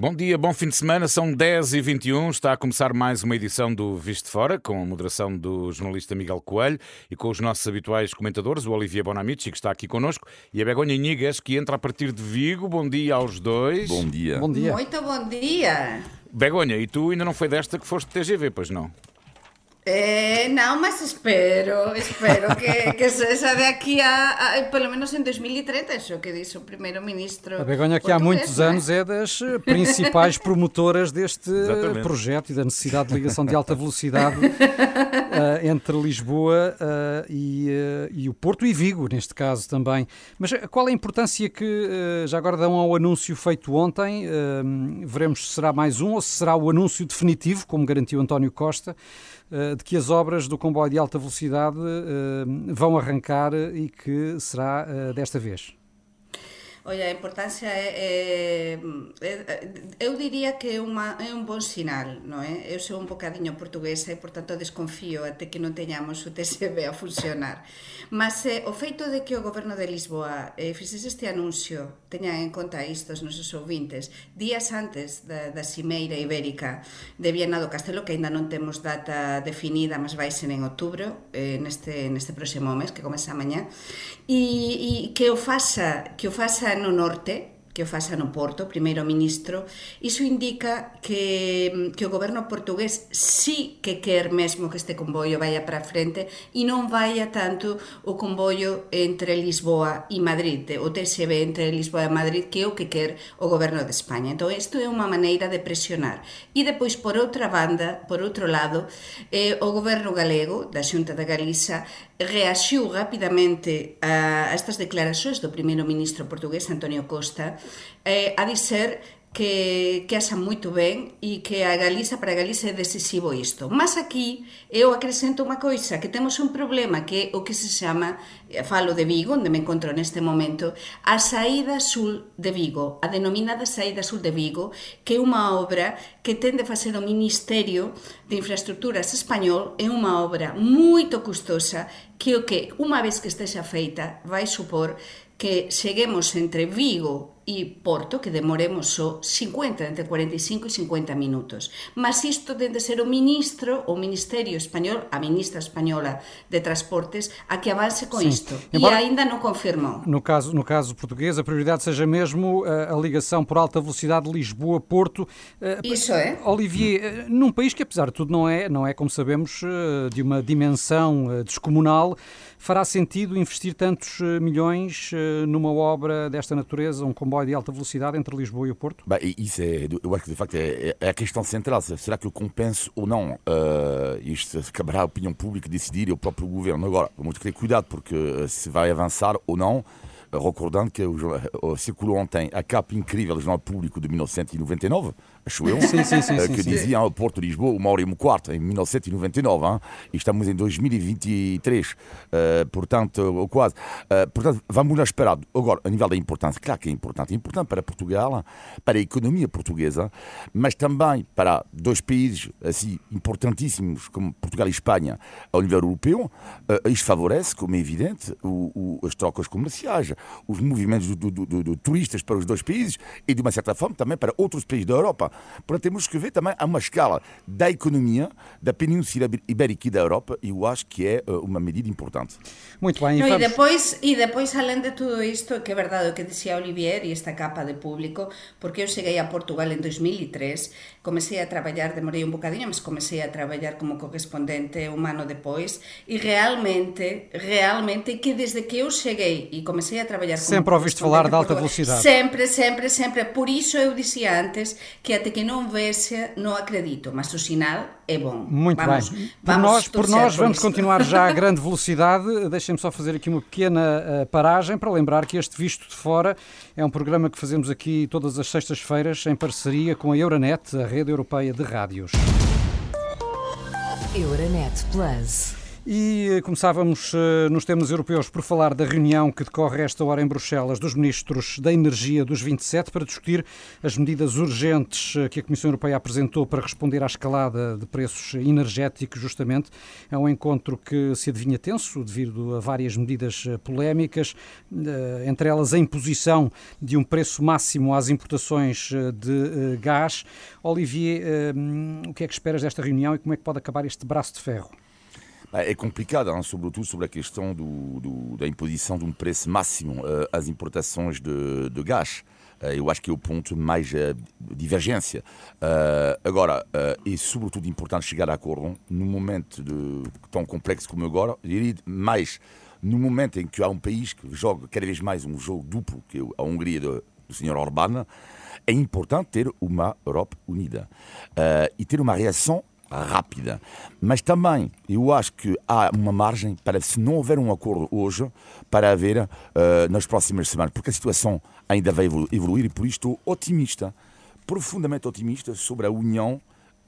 Bom dia, bom fim de semana, são 10 e 21 está a começar mais uma edição do Visto Fora, com a moderação do jornalista Miguel Coelho e com os nossos habituais comentadores, o Olivier Bonamici, que está aqui connosco, e a Begonha Inigas, que entra a partir de Vigo. Bom dia aos dois. Bom dia. Bom dia. Muito bom dia. Begonha, e tu ainda não foi desta que foste TGV, pois não? Eh, não, mas espero, espero que, que seja de aqui a, a, pelo menos em 2030, isso que disse o primeiro-ministro. A Begonha, que há muitos é? anos é das principais promotoras deste Exatamente. projeto e da necessidade de ligação de alta velocidade uh, entre Lisboa uh, e, uh, e, o Porto e Vigo, neste caso também. Mas qual é a importância que já agora dão ao anúncio feito ontem? veremos se será mais um ou se será o anúncio definitivo, como garantiu António Costa. Eh, de que as obras do comboio de alta velocidade eh, vão arrancar e que será eh, desta vez. Olla, a importancia é, é, é, eu diría que é, unha, é un bon sinal, non é? Eu sou un bocadiño portuguesa e, por tanto, desconfío até que non teñamos o TSB a funcionar. Mas eh, o feito de que o goberno de Lisboa eh, fixese este anuncio, teñan en conta isto os nosos ouvintes, días antes da, da Cimeira Ibérica de Viena do Castelo, que aínda non temos data definida, mas vai ser en outubro, eh, neste, neste próximo mes, que comeza mañá, e, e que o faça, que o faça no norte, que o faxa no Porto, primeiro ministro, iso indica que, que o goberno portugués sí que quer mesmo que este comboio vaya para frente e non vaya tanto o comboio entre Lisboa e Madrid, o TSB entre Lisboa e Madrid, que é o que quer o goberno de España. Entón, isto é unha maneira de presionar. E depois, por outra banda, por outro lado, eh, o goberno galego, da Xunta da Galiza, reaxiu rapidamente a, a estas declaracións do primeiro ministro portugués Antonio Costa eh, a dizer que, que asan moito ben e que a Galiza para a Galiza é decisivo isto. Mas aquí eu acrescento unha coisa, que temos un problema que é o que se chama, eh, falo de Vigo, onde me encontro neste momento, a saída sul de Vigo, a denominada saída sul de Vigo, que é unha obra que tende a facer o Ministerio de Infraestructuras español, é unha obra moito custosa que o que, unha vez que estexa feita, vai supor que cheguemos entre Vigo e Porto, que demoremos só 50, entre 45 e 50 minutos. Mas isto dende ser o ministro, o Ministerio Español, a ministra española de Transportes, a que avance con Sim. isto. Embora, e ainda não confirmou. No caso, no caso português, a prioridade seja mesmo a, a ligação por alta velocidade Lisboa-Porto. Uh, Isso é. Olivier, uh, num país que apesar de tudo não é, não é como sabemos, de uma dimensão descomunal, fará sentido investir tantos milhões numa obra desta natureza, um comboio de alta velocidade entre Lisboa e o Porto? Bem, isso é, eu acho que de facto é, é a questão central. Será que eu compenso ou não? Uh, isto caberá à opinião pública decidir e ao próprio governo. Agora, vamos ter cuidado porque eh, se vai avançar ou não recordando que circulou ontem a capa incrível do Jornal Público de 1999, acho eu, sim, sim, sim, que dizia o Porto de Lisboa, e um quarto, em 1999, hein? e estamos em 2023, uh, portanto, quase. Uh, portanto, vamos lá esperar. Agora, a nível da importância, claro que é importante. É importante para Portugal, para a economia portuguesa, mas também para dois países assim importantíssimos como Portugal e Espanha ao nível europeu. Uh, isto favorece, como é evidente, o, o, as trocas comerciais, os movimentos de turistas para os dois países e, de uma certa forma, também para outros países da Europa. Portanto, temos que ver também a uma escala da economia da Península Ibérica e da Europa e eu acho que é uh, uma medida importante. Muito bem. No, e, depois, e depois, além de tudo isto, que é verdade o que dizia Olivier e esta capa de público, porque eu cheguei a Portugal em 2003, comecei a trabalhar, demorei um bocadinho, mas comecei a trabalhar como correspondente um ano depois e realmente, realmente que desde que eu cheguei e comecei a trabalhar Sempre ouviste falar de alta velocidade. Sempre, sempre, sempre. Por isso eu dizia antes que até que não veja, não acredito, mas o sinal é bom. Muito vamos, bem. Por vamos nós, por nós vamos isso. continuar já a grande velocidade. Deixem-me só fazer aqui uma pequena uh, paragem para lembrar que este Visto de Fora é um programa que fazemos aqui todas as sextas-feiras em parceria com a Euronet, a rede europeia de rádios. Euronet Plus. E eh, começávamos uh, nos temas europeus por falar da reunião que decorre esta hora em Bruxelas dos ministros da Energia dos 27 para discutir as medidas urgentes uh, que a Comissão Europeia apresentou para responder à escalada de preços energéticos, justamente. É um encontro que se adivinha tenso devido a várias medidas uh, polémicas, entre elas a imposição de um preço máximo às importações de gás. Olivier, o que é que esperas desta reunião e como é que pode acabar este braço de ferro? É complicado, hein, sobretudo sobre a questão do, do, da imposição de um preço máximo uh, às importações de, de gás. Uh, eu acho que é o ponto mais uh, divergência. Agora, é sobretudo importante chegar a acordo num momento de, tão complexo como agora, diria mais no momento em que há um país que joga cada vez mais um jogo duplo, que é a Hungria do, do Sr. Orbán, é importante ter uma Europa unida e ter uma reação rápida. Mas também eu acho que há uma margem para, se não houver um acordo hoje, para haver uh, nas próximas semanas, porque a situação ainda vai evoluir e por isso estou otimista, profundamente otimista sobre a união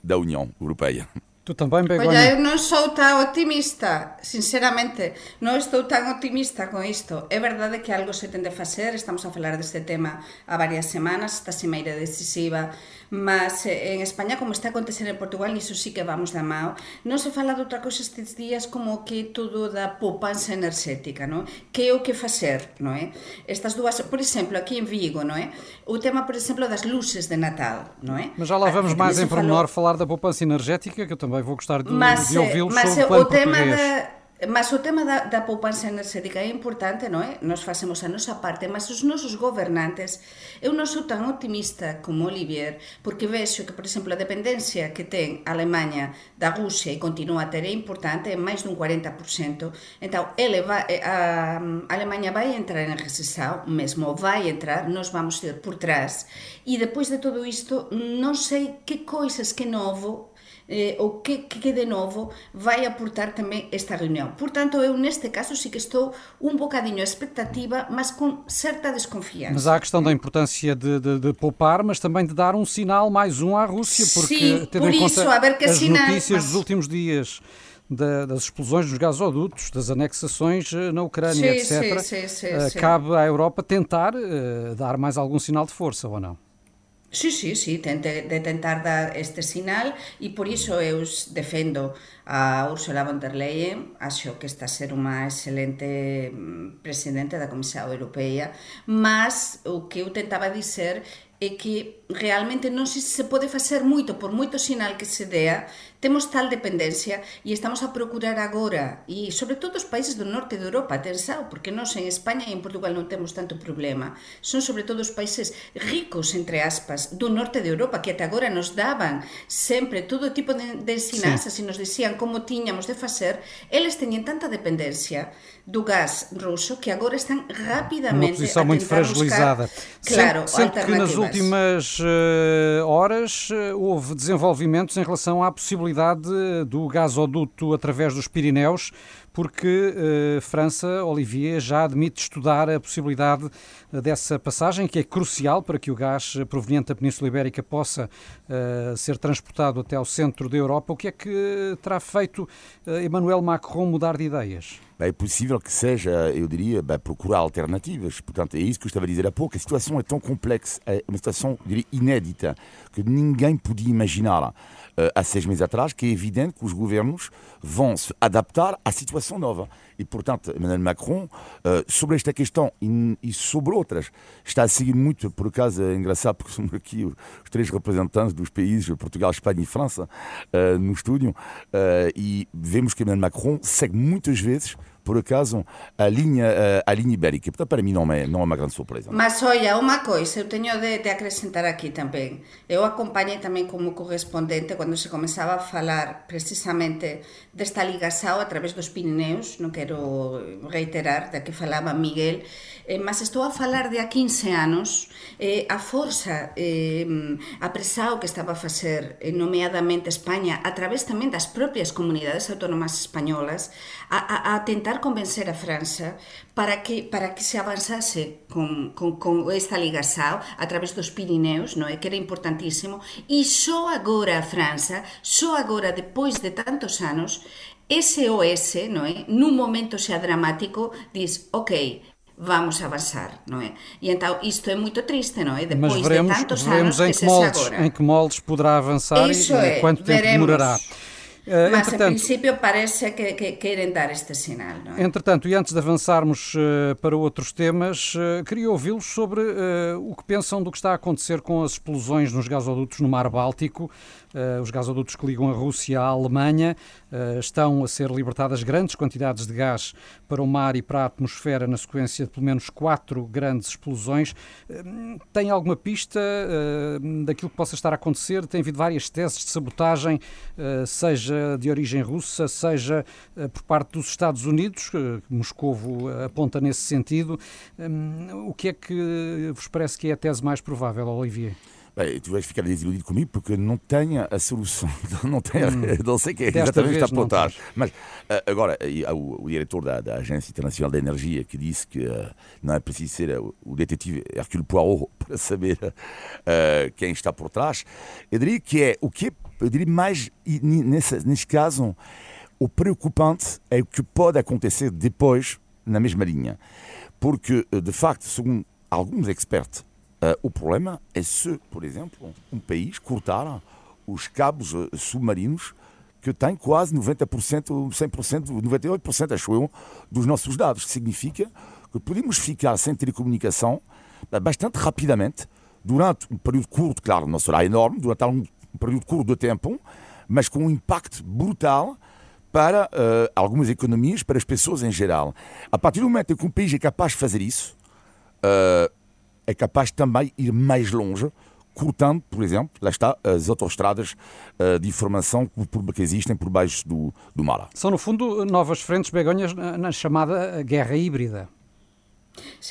da União Europeia. Tu também, Begonha? Olha, eu non sou tan optimista, sinceramente, non estou tan optimista con isto. É verdade que algo se tende a facer, estamos a falar deste tema a varias semanas, esta cimeira decisiva, mas eh, en España, como está a acontecer en Portugal, iso sí que vamos da mao, non se fala de outra cosa estes días como que todo da poupanza enerxética, non? Que é o que facer, non é? Estas dúas, por exemplo, aquí en Vigo, non é? O tema, por exemplo, das luces de Natal, non é? Mas já lá vamos ah, mais em pormenor falou... falar da poupança energética, que eu também vou gostar de, mas, de ouvi-lo sobre o plano o tema português. Da Mas o tema da, da poupanza enerxética é importante, non é? Nos facemos a nosa parte, mas os nosos gobernantes, eu non sou tan optimista como Olivier, porque vexo que, por exemplo, a dependencia que ten a Alemanha da Rusia e continua a ter é importante, é máis dun 40%. Entón, ele vai, a, a Alemanha vai entrar en recesão, mesmo vai entrar, nos vamos ir por trás. E depois de todo isto, non sei que coisas que novo eh, o que, que de novo vai aportar tamén esta reunión. Portanto, eu neste caso sí que estou un bocadinho expectativa, mas com certa desconfiança. Mas há a questão da importância de, de, de poupar, mas também de dar um sinal mais um à Rússia, porque Sim, tendo por em isso, conta as notícias mas... dos últimos dias da, das explosões dos gasodutos, das anexações eh, na Ucrânia, sim, etc., sim, sim, uh, cabe à Europa tentar uh, dar mais algum sinal de força, ou não? Sí, sí, sí, tente, de tentar dar este sinal e por iso eu defendo a Ursula von der Leyen, acho que está a ser unha excelente mm, presidente da Comisión Europea, mas o que eu tentaba dizer é que realmente non se se pode facer moito por moito sinal que se dea, temos tal dependencia e estamos a procurar agora, e sobre todo os países do norte de Europa, tensao, porque nós en España e en Portugal non temos tanto problema, son sobre todo os países ricos, entre aspas, do norte de Europa, que até agora nos daban sempre todo tipo de, de ensinanzas sí. e nos dicían como tiñamos de facer, eles teñen tanta dependencia do gás ruso que agora están rapidamente Uma posição muito fragilizada. Buscar, claro, que nas últimas uh, horas uh, houve desenvolvimentos em relação à possibilidade do gasoduto através dos Pirineus porque uh, França, Olivier, já admite estudar a possibilidade eh, dessa passagem, que é crucial para que o gás proveniente da Península Ibérica possa uh, ser transportado até ao centro da Europa. O que é que terá feito Emmanuel Macron mudar de ideias? É possível que seja, eu diria, procurar alternativas. Portanto, é isso que eu estava a dizer há pouco. A situação é tão complexa, é uma situação, diria, inédita, que ninguém podia imaginar há seis meses atrás, que é evidente que os governos vão se adaptar à situação nova. E, portanto, Emmanuel Macron, sobre esta questão e sobre outras, está a seguir muito, por acaso é engraçado, porque somos aqui os três representantes dos países, Portugal, Espanha e França, no estúdio, e vemos que Emmanuel Macron segue muitas vezes por acaso, a linha, a, linha ibérica. Portanto, para mim não é, não é uma grande surpresa. Mas olha, uma coisa, eu tenho de, de acrescentar aqui também. Eu acompanhei também como correspondente quando se começava a falar precisamente desta ligação através dos Pirineus, não quero reiterar da que falaba Miguel, eh, mas estou a falar de a 15 anos eh, a forza eh, a presao que estaba a facer eh, nomeadamente España a través tamén das propias comunidades autónomas españolas a, a, a tentar convencer a França para que, para que se avanzase con, con, con esta Liga SAO a través dos Pirineus, non é? que era importantísimo, e só agora a França, só agora, depois de tantos anos, SOS, non é? Nun momento xa dramático, diz, ok, vamos avançar, não é? E então isto é muito triste, não é? Depois Mas veremos, de tantos veremos anos em que, moldes, agora. em que moldes poderá avançar Isso e é, quanto tempo veremos. demorará. Uh, Mas, entretanto, princípio, parece que, que, querem dar este sinal. É? Entretanto, e antes de avançarmos uh, para outros temas, uh, queria ouvi-los sobre o que pensam do que está a acontecer com as explosões nos gasodutos no Mar Báltico. Os gasodutos que ligam a Rússia à Alemanha estão a ser libertadas grandes quantidades de gás para o mar e para a atmosfera na sequência de pelo menos quatro grandes explosões. Tem alguma pista daquilo que possa estar a acontecer? Tem havido várias teses de sabotagem, seja de origem russa, seja por parte dos Estados Unidos, Moscovo aponta nesse sentido. o que é que vos parece que é a tese mais provável, Olivier? Bem, tu vais ficar desiludido comigo porque não tenho a solução, não, tenho, hum. não sei quem é exatamente está por trás. Mas eh, agora, o, o diretor da, da, Agência Internacional da Energia que disse que uh, não é preciso ser uh, o detetive Hercule Poirot para saber uh, quem está por trás. Eu diria que é o que é, eu diria mais nesse, nesse caso, o preocupante é o que pode acontecer depois na mesma linha. Porque, de facto, segundo alguns expertos, Uh, o problema é se, por exemplo, um país cortar os cabos uh, submarinos que tem quase 90%, 100%, 98%, acho eu, dos nossos dados. Significa que podemos ficar sem telecomunicação bastante rapidamente, durante um período curto, claro, não será enorme, durante um período curto de tempo, mas com um impacto brutal para uh, algumas economias, para as pessoas em geral. A partir do momento em que um país é capaz de fazer isso, uh, é capaz também ir mais longe, cortando, por exemplo, lá está, as autoestradas uh, de informação que, existem por baixo do, do mar. São, no fundo, novas frentes begonhas na chamada guerra híbrida.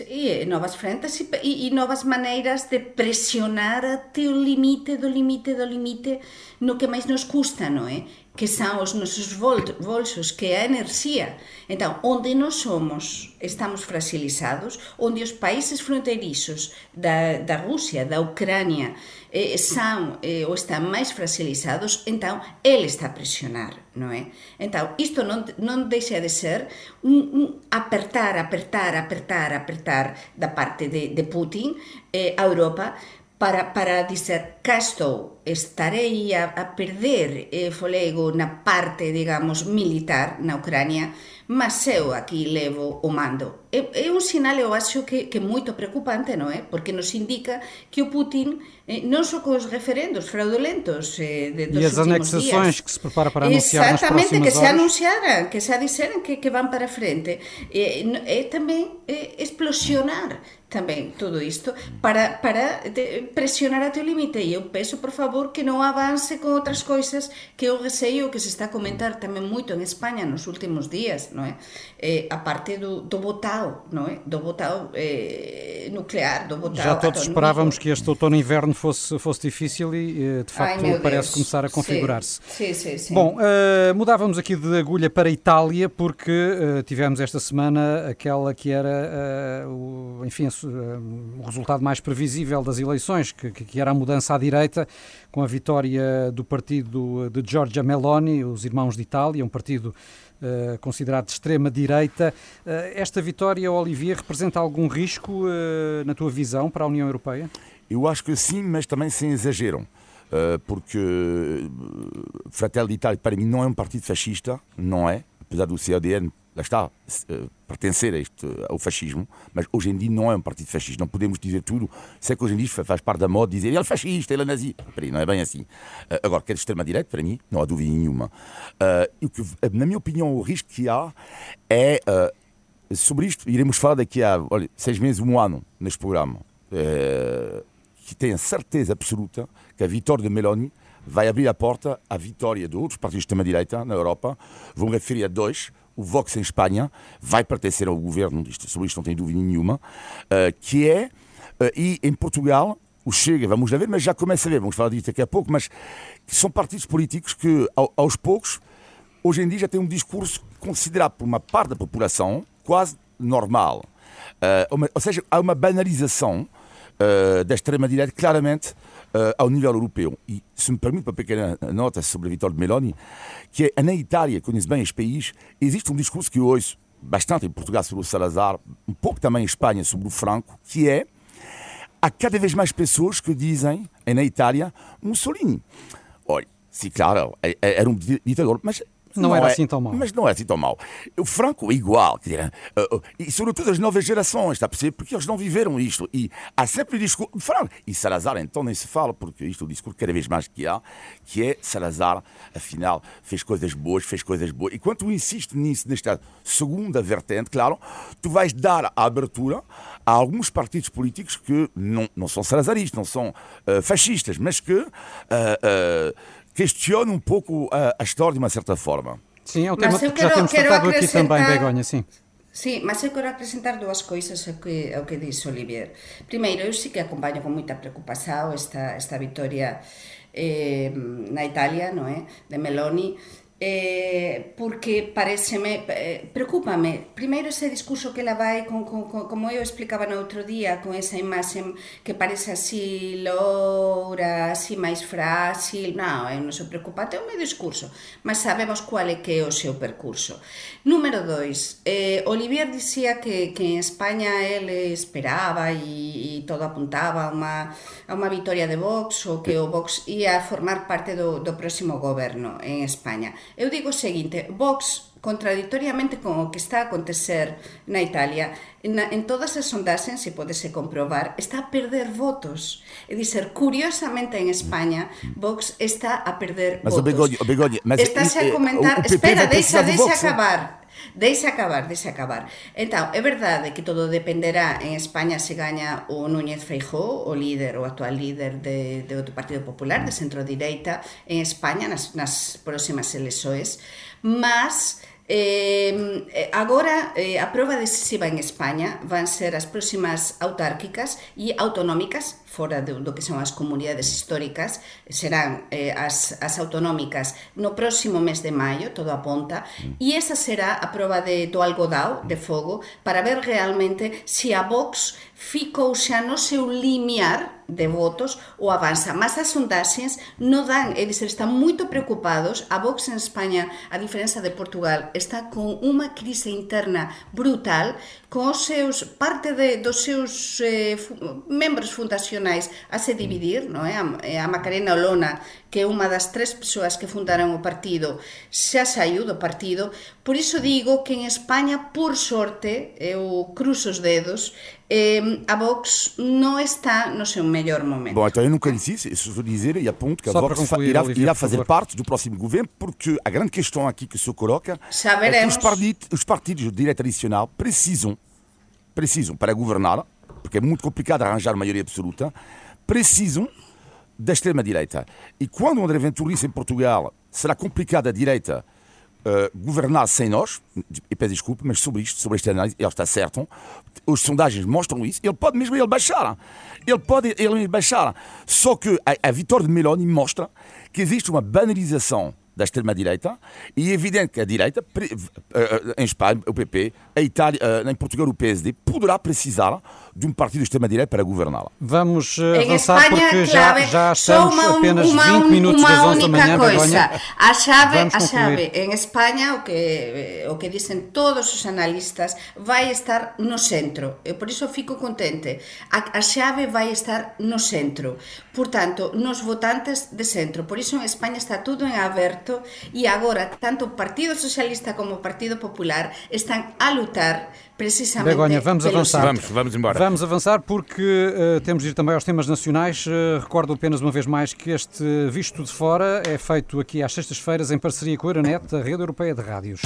E novas frentes e, e, e novas maneiras de presionar até o limite do limite do limite no que máis nos custa, non é? Que são os nossos bolsos, que é a energia. Então, onde nós somos, estamos fragilizados, onde os países fronteiriços da, da Rússia, da Ucrânia, eh, são eh, ou estão mais fragilizados, então ele está a pressionar, não é? Então, isto não, não deixa de ser um, um apertar, apertar, apertar, apertar da parte de, de Putin eh, a Europa, para, para dizer cá estou, estarei a, a perder eh, folego na parte, digamos, militar na Ucrânia, mas eu aqui levo o mando. É, é un sinal, eu acho, que, que moito preocupante, non é? Porque nos indica que o Putin, eh, non só cos referendos fraudulentos eh, de, dos E as anexações días, que se prepara para anunciar Exactamente, que horas. se anunciaran, que se dixeran que, que van para frente. É tamén é, explosionar tamén todo isto para, para presionar até o limite e eu peço por favor que non avance con outras coisas que o receio que se está a comentar tamén moito en España nos últimos días non é? Eh, a parte do, do botao non é? do botao eh, nuclear do botao Já todos esperávamos que este outono e inverno fosse, fosse difícil e eh, de facto Ai, parece Deus. começar a configurar-se sim. Sim, sim, sim. Bom, uh, mudávamos aqui de agulha para a Itália porque uh, tivemos esta semana aquela que era uh, o, enfim, o resultado mais previsível das eleições, que, que era a mudança à direita, com a vitória do partido de Giorgia Meloni, os Irmãos de Itália, um partido Uh, considerado de extrema-direita. Uh, esta vitória, Olivier, representa algum risco, uh, na tua visão, para a União Europeia? Eu acho que sim, mas também sem exagero. porque Fratelli d'Italia, para mim, não é um partido fascista, não é, apesar do CDN lá está, uh, pertencer a este, ao fascismo, mas hoje em dia não é um partido fascista, não podemos dizer tudo. Sei que hoje em dia faz parte da moda dizer ele é fascista, ele é nazi. Peraí, não é bem assim. Uh, agora, que é de extrema-direita, para mim, não há dúvida nenhuma. O que, na minha opinião, o risco que há é. sobre isto, iremos falar daqui a olha, seis meses, um ano, neste programa. que tenho certeza absoluta que a vitória de Meloni vai abrir a porta à vitória de outros partidos de extrema-direita na Europa. Vou me referir a dois o Vox em Espanha vai pertencer ao governo, sobre isto não tem dúvida nenhuma, uh, que é, uh, e em Portugal, o Chega, vamos ver, mas já começa a ver, vamos falar disso daqui a pouco, mas são partidos políticos que, ao, aos poucos, hoje em dia já têm um discurso considerado por uma parte da população quase normal. Uma, ou seja, há uma banalização da extrema-direita, claramente, uh, ao nível europeu. E, se me permite uma pequena nota sobre a vitória de Meloni, que é na Itália, conheço bem este país, existe um discurso que eu ouço bastante em Portugal sobre o Salazar, um pouco também em Espanha sobre o Franco, que é há cada vez mais pessoas que dizem, na Itália, Mussolini. Olha, sim, claro, era um ditador, mas não, não era é, assim tão mal. Mas não é assim tão mal. O Franco é igual, uh, uh, e sobretudo as novas gerações, está a perceber? Porque eles não viveram isto. E há sempre o discurso. Franco, e Salazar, então nem se fala, porque isto é o discurso cada vez mais que há, que é Salazar, afinal, fez coisas boas, fez coisas boas. E quando tu insistes nisso, nesta segunda vertente, claro, tu vais dar a abertura a alguns partidos políticos que não, não são salazaristas, não são uh, fascistas, mas que questiona um pouco a, a, história de uma certa forma. Sim, é um tema que já temos tratado aqui também, Begonha, sim. Sí, mas eu quero acrescentar dúas coisas ao que, ao que dix Olivier. Primeiro, eu sí que acompanho con moita preocupación esta, esta victoria eh, na Italia, non é? De Meloni, eh, porque pareceme, eh, preocúpame. Primeiro ese discurso que ela vai con, con, con, como eu explicaba no outro día con esa imaxe que parece así loura, así máis frágil non, eu non sou preocupante é o meu discurso, mas sabemos cual é que é o seu percurso. Número 2 eh, Olivier dicía que, que en España ele esperaba e, e todo apuntaba a unha, a unha vitoria de Vox ou que o Vox ia formar parte do, do próximo goberno en España. Eu digo o seguinte, Vox contradictoriamente con o que está a acontecer na Italia, na, en todas as sondaxes, se podese comprobar, está a perder votos. É dizer, curiosamente en España, Vox está a perder mas votos. O Begoño, eh, o Begoño, mas Estáse a comentar, eh, espera, deixa, deixa de eh? acabar. Deixa acabar, deixa acabar. Entón, é verdade que todo dependerá en España se gaña o Núñez Feijó, o líder, o actual líder de, de, do Partido Popular, de centro-direita, en España nas, nas próximas eleições, mas Eh, eh, agora, eh, a prova decisiva en España van ser as próximas autárquicas e autonómicas, fora do, do que son as comunidades históricas, serán eh, as, as autonómicas no próximo mes de maio, todo aponta, e esa será a prova de, do algodao, de fogo, para ver realmente se a Vox ficou xa no seu limiar de votos ou avanza. Mas as sondaxes non dan, dizer, están moito preocupados. A Vox en España, a diferenza de Portugal, está con unha crise interna brutal, con os seus, parte de, dos seus eh, membros fundacionais a se dividir, non é? A, a Macarena Olona, que é unha das tres persoas que fundaron o partido, xa saiu do partido. Por iso digo que en España, por sorte, eu cruzo os dedos, eh, a Vox não está no seu melhor momento. Bom, então eu nunca disse isso, isso estou dizer e aponto que a Só Vox concluir, irá, Olivia, irá fazer parte do próximo governo, porque a grande questão aqui que se coloca é que os partidos, os partidos de direita tradicional precisam, precisam, para governar, porque é muito complicado arranjar maioria absoluta, precisam da extrema-direita. E quando André Ventura disse em Portugal será complicado a direita uh, governar sem nós, e peço desculpa, mas sobre isto, sobre esta análise, ele está certo. As sondagens mostram isso. Ele pode mesmo ele baixar. Ele pode ele baixar. Só que a, a vitória de Meloni mostra que existe uma banalização da extrema-direita e é evidente que a direita, eh, eh, em Espanha, o PP, a Itália, em Portugal, o PSD, poderá precisar de um partido de extrema-direita para governá-la. Vamos em avançar Espanha, porque já, já estamos uma, apenas uma, 20 minutos das 11 da manhã. Coisa. A chave, a chave em Espanha, o que, o que dizem todos os analistas, vai estar no centro. E por isso fico contente. A, a chave vai estar no centro. Portanto, nos votantes de centro. Por isso en España está tudo en aberto e agora tanto o Partido Socialista como o Partido Popular están a lutar precisamente. Begonha, vamos avançar. Vamos, vamos embora. Vamos avançar porque uh, temos de ir também aos temas nacionais. Uh, recordo apenas uma vez mais que este Visto de Fora é feito aqui às sextas-feiras em parceria com a Euronet, a Rede Europeia de Rádios.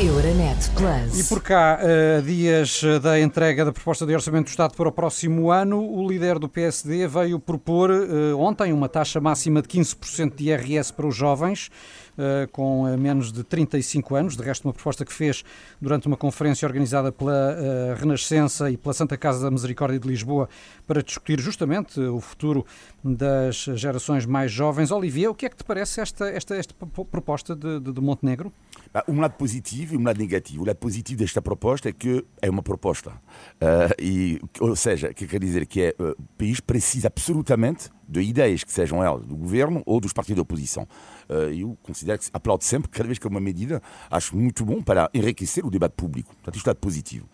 Euronet Plus. E por cá, a dias da entrega da proposta de orçamento do Estado para o próximo ano, o líder do PSD veio propor uh, ontem uma taxa máxima de 15% de IRS para os jovens. Com menos de 35 anos, de resto, uma proposta que fez durante uma conferência organizada pela Renascença e pela Santa Casa da Misericórdia de Lisboa para discutir justamente o futuro das gerações mais jovens. Olivier, o que é que te parece esta, esta, esta proposta de, de, de Montenegro? Um lado positivo positivo e um lado negativo. O lado positivo desta proposta é que é uma proposta. Uh, e, ou seja, que quer dizer que é, uh, o país precisa absolutamente de ideias que sejam elas do governo ou dos partidos de oposição. Uh, eu considero que aplaudo sempre, cada vez que é uma medida, acho muito bom para enriquecer o debate público. Portanto, isto é positivo.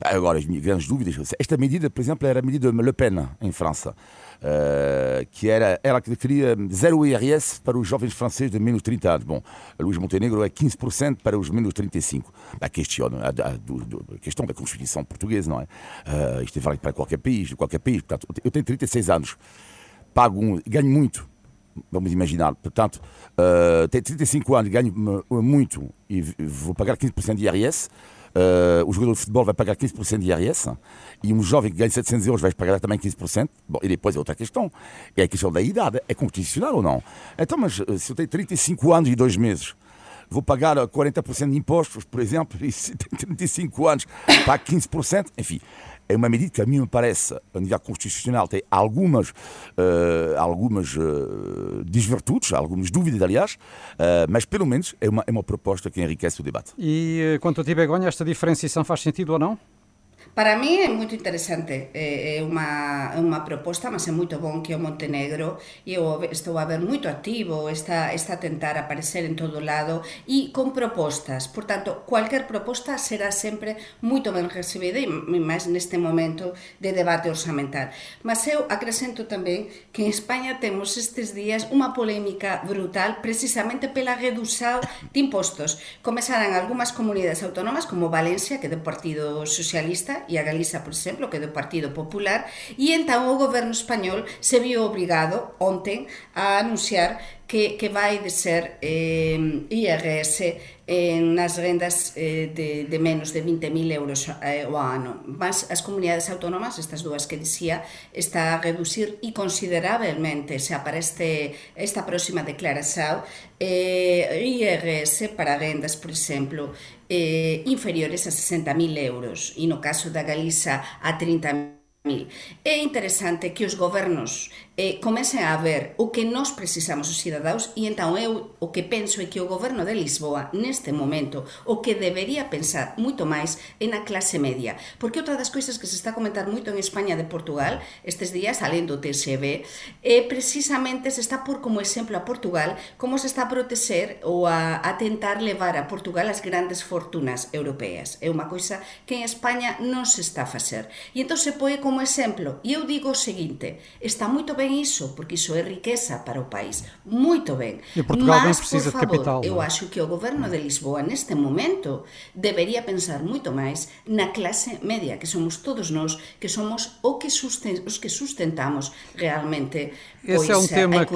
Agora, as minhas grandes dúvidas. Esta medida, por exemplo, era a medida de Le Pen, em França, uh, que era ela que queria zero IRS para os jovens franceses de menos 30 anos. Bom, Luís Montenegro é 15% para os menos 35. A questão, a, a, a, questão da Constituição portuguesa, não é? Uh, isto é válido para qualquer país, qualquer país. Portanto, eu tenho 36 anos, pago um, ganho muito vamos imaginar, portanto, uh, tenho 35 anos, ganho muito e vou pagar 15% de IRS, Uh, o jogador de futebol vai pagar 15% de IRS e um jovem que ganha 700 euros vai pagar também 15%. Bom, e depois é outra questão. É a questão da idade. É constitucional ou não? Então, mas eh, se eu tenho 35 anos e 2 meses, vou pagar 40% de impostos, por exemplo, e se tenho 35 anos, pago 15%. Enfim, é uma medida que a mim me parece, a nível constitucional, tem algumas, uh, algumas uh, desvirtudes, algumas dúvidas, aliás, uh, mas pelo menos é uma, é uma proposta que enriquece o debate. E quanto a ti, esta diferenciação faz sentido ou não? Para mí é moito interesante, eh, é unha, é unha proposta, mas é moito bon que o Montenegro e eu estou a ver moito activo, está, está a tentar aparecer en todo lado e con propostas, por tanto, cualquier proposta será sempre moito ben recibida e máis neste momento de debate orçamental. Mas eu acrescento tamén que en España temos estes días unha polémica brutal precisamente pela redução de impostos. Comezaran algunhas comunidades autónomas como Valencia, que é do Partido Socialista, e a Galiza, por exemplo, que é do Partido Popular, e entón o goberno español se viu obrigado onten a anunciar que, que vai de ser eh, IRS eh, nas rendas eh, de, de menos de 20.000 euros eh, ao ano. Mas as comunidades autónomas, estas dúas que dicía, está a reducir e considerablemente, xa para este, esta próxima declaración, eh, IRS para rendas, por exemplo, eh, inferiores a 60.000 euros e no caso da Galiza a 30.000 É interesante que os gobernos eh, comecen a ver o que nós precisamos os cidadáns e entón eu o que penso é que o goberno de Lisboa neste momento o que debería pensar moito máis é na clase media. Porque outra das coisas que se está a comentar moito en España de Portugal estes días além do TSB é precisamente se está por como exemplo a Portugal como se está a proteger ou a, a tentar levar a Portugal as grandes fortunas europeas. É unha coisa que en España non se está a facer. E entón se poi como exemplo e eu digo o seguinte está moito ben iso, porque iso é riqueza para o país, moito ben. E Portugal Mas, ben precisa por favor, de capital. Eu acho que o goberno de Lisboa neste momento debería pensar moito máis na clase media, que somos todos nós, que somos o que susten os que sustentamos realmente Esse é um tema que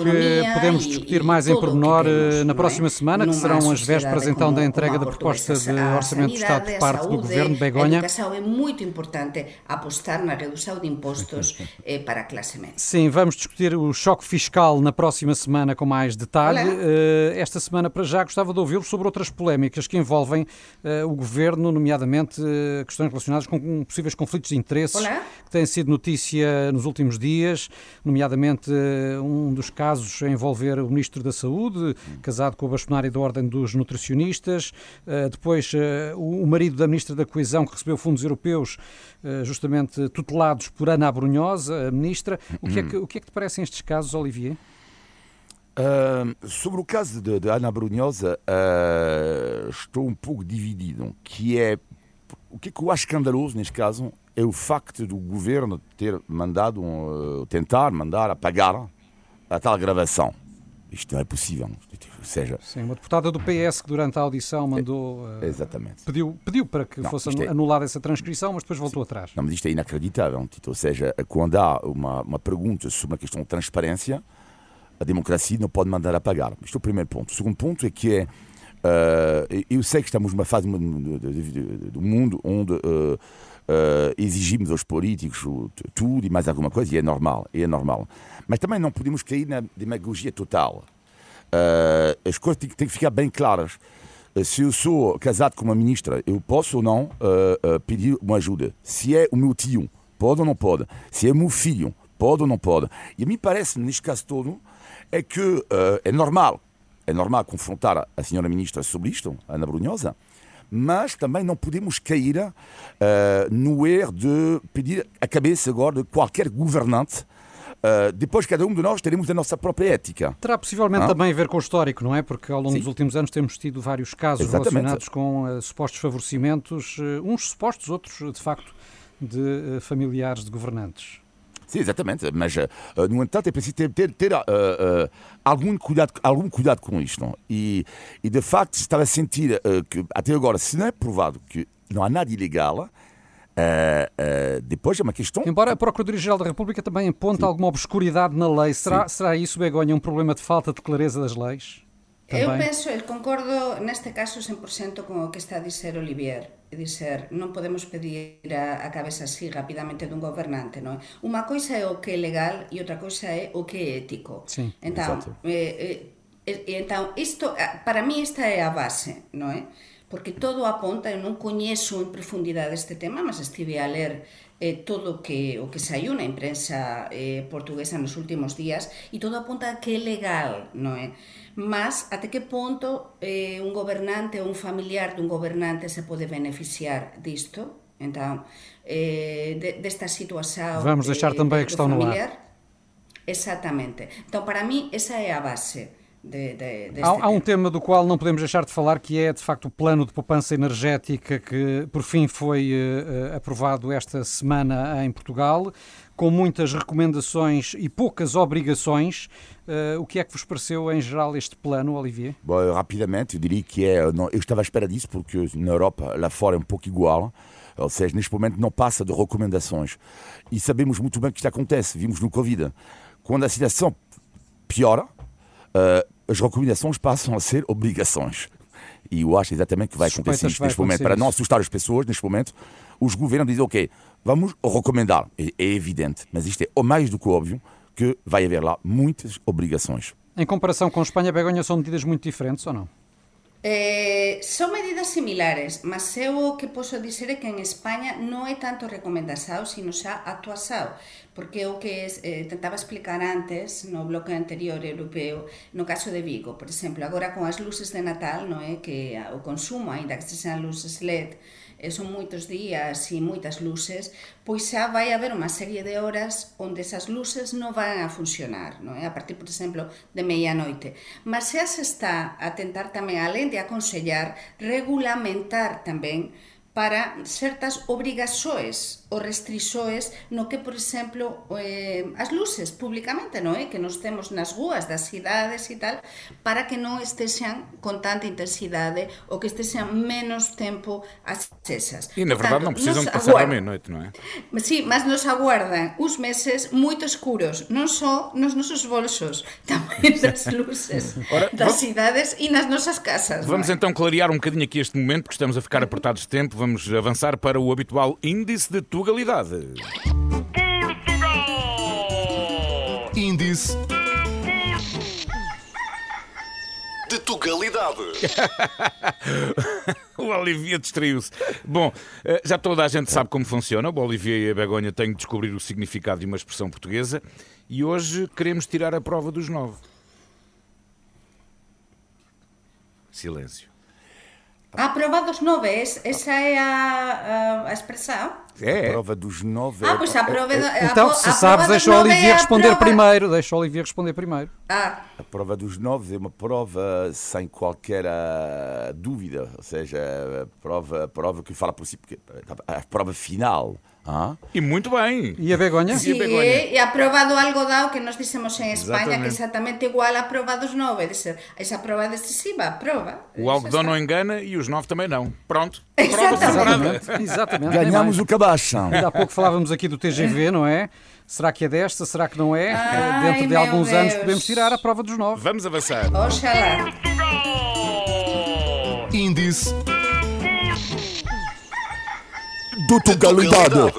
podemos discutir mais em pormenor temos, na próxima é? semana, que serão as vésperas então da entrega da proposta de Orçamento de Estado por parte do Governo Begonha. A educação é muito importante apostar na redução redução de impostos eh, para a classe média. Sim, vamos discutir o choque fiscal na próxima semana com mais detalhe. Uh, esta semana, para já, gostava de ouvi-lo sobre outras polémicas que envolvem uh, o governo, nomeadamente uh, questões relacionadas com possíveis conflitos de interesses, Olá. que têm sido notícia nos últimos dias, nomeadamente um dos casos a envolver o Ministro da Saúde, casado com a bastonária da Ordem dos Nutricionistas, depois o marido da Ministra da Coesão, que recebeu fundos europeus justamente tutelados por Ana Brunhosa, a ministra. O que, é que, o que é que te parecem estes casos, Olivier? Uh, sobre o caso de, de Ana Brunhosa, uh, estou um pouco dividido. Que é o que, é que eu acho escandaloso neste caso é o facto do governo ter mandado, uh, tentar mandar apagar a tal gravação. Isto não é possível seja... Sim, uma deputada do PS que durante a audição mandou... Uh, Exatamente. Pediu, pediu para que não, fosse é... anulada essa transcrição, mas depois voltou Sim. atrás. Não, mas isto é inacreditável, Tito. Ou seja, quando há uma, uma pergunta sobre uma questão de transparência, a democracia não pode mandar apagar. Isto é o primeiro ponto. O segundo ponto é que é... Uh, eu sei que estamos numa fase do mundo onde uh, uh, exigimos aos políticos tudo e mais alguma coisa, e é normal, é normal. Mas também não podemos cair na demagogia total. Uh, as coisas têm, têm, que ficar bem claras. Uh, se eu sou casado com uma ministra, eu posso ou não pedir uma ajuda. Se é o meu tio, pode ou não pode. Se é o meu filho, pode ou não pode. E a mim parece, neste caso todo, é que é normal, é normal confrontar a senhora ministra sobre isto, Ana Brunhosa, mas também não podemos cair uh, no erro de pedir a cabeça agora de qualquer governante Uh, depois, cada um de nós teremos a nossa própria ética. Terá possivelmente ah? também a ver com o histórico, não é? Porque ao longo Sim. dos últimos anos temos tido vários casos Exatamente. relacionados com uh, supostos favorecimentos, uh, uns supostos, outros, de facto, de familiares de governantes. Sim, exatamente. Mas, no entanto, é preciso ter, ter, ter algum, cuidado, algum cuidado com isto. Não? E, e, de facto, estava a sentir que, até agora, se não é provado que não há nada ilegal, Uh, uh, depois é uma questão. Embora a Procuradoria-Geral da República também aponte Sim. alguma obscuridade na lei, será, será isso, Begonha, um problema de falta de clareza das leis? Também? Eu penso, eu concordo neste caso 100% com o que está a dizer Olivier. dizer, non podemos pedir a, a cabeza así rapidamente dun gobernante, non? Unha coisa é o que é legal e outra coisa é o que é ético. Sí, entón, eh, eh, entón, isto, para mí esta é a base, non é? Porque todo aponta, eu non coñezo en profundidade este tema, mas estive a ler eh, todo que, o que saiu na imprensa eh, portuguesa nos últimos días e todo apunta a que é legal, non é? Mas até que ponto eh, un gobernante ou un familiar dun gobernante se pode beneficiar disto? Entón, eh, de, desta situación... Vamos deixar tamén a questão no ar. Exactamente. Então, para mí, esa é a base. De, de, há, há, um tema do qual não podemos deixar de falar, que é de facto o plano de poupança energética que por fim foi uh, aprovado esta semana em Portugal, com muitas recomendações e poucas obrigações. Uh, o que é que vos pareceu em geral este plano, Olivier? Bom, rapidamente, eu diria que é. Não, eu estava à espera disso porque na Europa, lá fora, é um pouco igual. Ou seja, neste momento não passa de recomendações. E sabemos muito bem que isto acontece. Vimos no Covid. Quando a situação piora, uh, as recomendações passam a ser obrigações. E eu acho exatamente que vai acontecer isto neste momento. Para não assustar as pessoas, neste momento, os governos dizem, ok, vamos recomendar. É, é evidente, mas isto é mais do que óbvio que vai haver lá muitas obrigações. Em comparação com a Espanha, Begonha, são medidas muito diferentes ou não? Eh, son medidas similares, mas eu o que posso dizer é que en España non é tanto recomendasao, sino xa actuasao, porque o que es, eh, tentaba explicar antes no bloque anterior europeo, no caso de Vigo, por exemplo, agora con as luces de Natal, non é? Que o consumo, aínda que se sean luces LED, e son moitos días e moitas luces, pois xa vai haber unha serie de horas onde esas luces non van a funcionar, non é? a partir, por exemplo, de meia noite. Mas xa se está a tentar tamén, alén de aconsellar, regulamentar tamén para certas obrigaxoes ou restrisoes no que, por exemplo, eh, as luces públicamente, non é? Que nos temos nas rúas das cidades e tal, para que non estexan con tanta intensidade ou que estexan menos tempo acesas. E, na verdade, non precisam de pasar a meia-noite, non é? Sí, mas nos aguardan uns meses moito escuros, non só nos nosos bolsos, tamén das luces Ora, das vamos... cidades e nas nosas casas. Vamos é? então clarear um bocadinho aqui este momento, porque estamos a ficar apertados de tempo. Vamos vamos avançar para o habitual índice de tugalidade. Portugal! Índice de tugalidade. o Olivier distraiu-se. Bom, eh, já toda a gente sabe como funciona. O Olivier e a Begonha têm de descobrir o significado de uma expressão portuguesa e hoje queremos tirar a prova dos nove. Silêncio. A prova dos nove, essa é a, a, a expressão? É. A prova dos nove. Ah, pois a prova. É, então, se sabes, deixa o Olivier é responder prova... primeiro. Deixa o Olivier responder primeiro. Ah. A prova dos nove é uma prova sem qualquer uh, dúvida. Ou seja, a prova, a prova que fala por si. A prova final. Ah. E muito bem. E a Begonha? Sí, e a prova do algodão que nós dissemos em Espanha, exatamente. que é exatamente igual à prova dos nove. De ser, essa prova é decisiva, a prova. O algodão não engana e os nove também não. Pronto. Exatamente. exatamente. Ganhamos o cabacho. Ainda há pouco falávamos aqui do TGV, não é? Será que é desta? Será que não é? Ai, Dentro de alguns Deus. anos podemos tirar a prova dos nove. Vamos avançar. Oxalá. Índice do Tugalidade.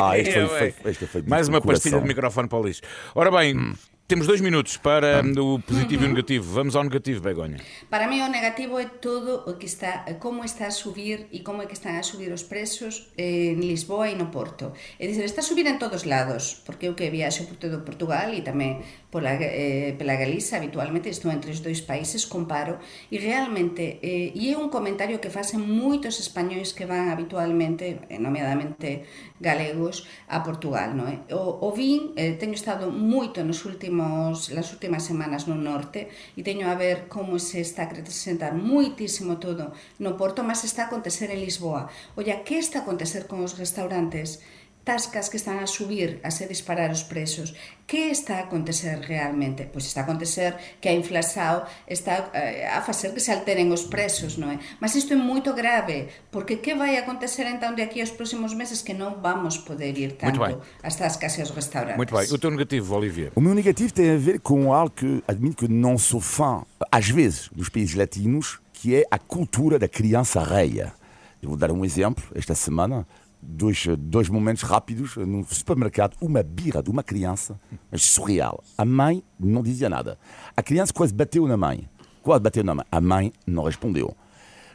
Ah, este foi, foi, este foi Mais uma pastilha de microfone para o lixo. Ora bem, hum. Temos dois minutos para o positivo e o negativo. Vamos ao negativo, Begonha. Para mí o negativo é todo o que está, como está a subir e como é que están a subir os preços en Lisboa e no Porto. É dicir, está a subir en todos lados, porque eu que viaxo por todo Portugal e tamén pola, eh, pela Galiza habitualmente estou entre os dois países comparo e realmente eh, e é un comentario que facen moitos españois que van habitualmente eh, nomeadamente galegos a Portugal non é? Eh. O, o vin, eh, teño estado moito nos últimos, nas últimas semanas no norte e teño a ver como se está a acrescentar moitísimo todo no Porto, mas está a acontecer en Lisboa olla, que está a acontecer con os restaurantes tascas que están a subir, a se disparar os preços. Que está a acontecer realmente? Pois está a acontecer que a inflação está eh, a facer que se alteren os preços, non é? Mas isto é moito grave, porque que vai acontecer então de aquí aos próximos meses que non vamos poder ir tanto às tascas e aos restaurantes? Muito bem. O teu negativo, Olivier? O meu negativo tem a ver com algo que admito que não sou fã, às vezes, dos países latinos, que é a cultura da criança reia. Eu vou dar um exemplo. Esta semana dois, dois momentos rápidos num supermercado, uma birra de uma criança, mas surreal. A mãe não dizia nada. A criança quase bateu na mãe. Quase bateu na mãe. A mãe não respondeu.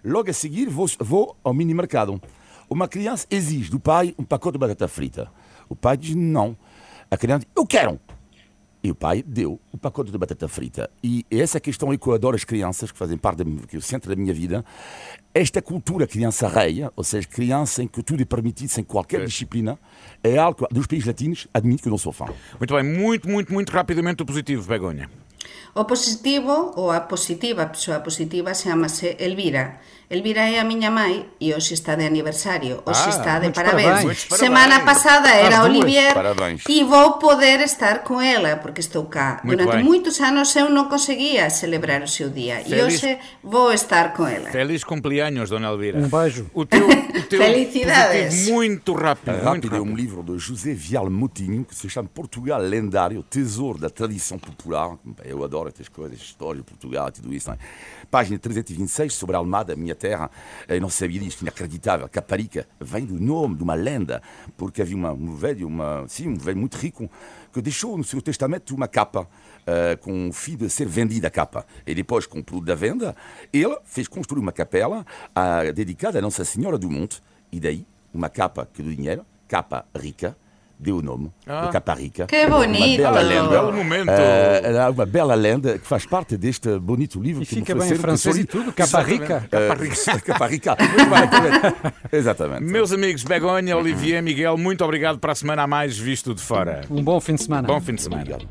Logo a seguir, vou, vou ao mini mercado. Uma criança exige do pai um pacote de batata frita. O pai diz não. A criança diz, eu quero. E o pai deu o pacote de batata frita. E essa questão é que eu adoro as crianças, que fazem parte, do que é centro da minha vida. Esta cultura criança reia, ou seja, criança em que tudo é permitido sem qualquer é. disciplina, é algo dos países latinos, admito que eu não sou fã. Muito bem, muito, muito, muito rapidamente o positivo, Begonha. O positivo, ou a positiva, a persoa positiva, chama-se Elvira. Elvira é a miña mãe e hoxe está de aniversario, hoxe ah, está de parabéns. parabéns. Semana pasada era Olivier e vou poder estar con ela porque estou cá. Muito Durante bem. muitos anos eu non conseguía celebrar o seu día Feliz... e hoxe vou estar con ela. Feliz cumpleaños, dona Elvira. Um beijo. O teu, o teu Felicidades. muito rápido. É, rápido, é um livro de José Vial Moutinho que se chama Portugal Lendário, Tesouro da Tradição Popular. Eu adoro essas coisas, história de Portugal e tudo isso. Não é? Página 326 sobre a Almada, minha terra. Não sabia disto, inacreditável. Caparica vem do nome de uma lenda, porque havia uma, um velho, uma, sim, um velho muito rico, que deixou no seu testamento uma capa uh, com o fim de ser vendida a capa. E depois, com o produto da venda, ele fez construir uma capela uh, dedicada a Nossa Senhora do Monte, e daí uma capa que do dinheiro, capa rica, deu o nome ah. de Caparica. Que bonito! Uma bela lenda. Belo momento. Uh, uma bela lenda que faz parte deste bonito livro. E que fica bem em francês e tudo, Caparica. Uh, Caparica. Exatamente. Meus amigos Begonha, Olivier, Miguel, muito obrigado para a semana a mais visto de fora. Um bom fim de semana. Bom fim de semana.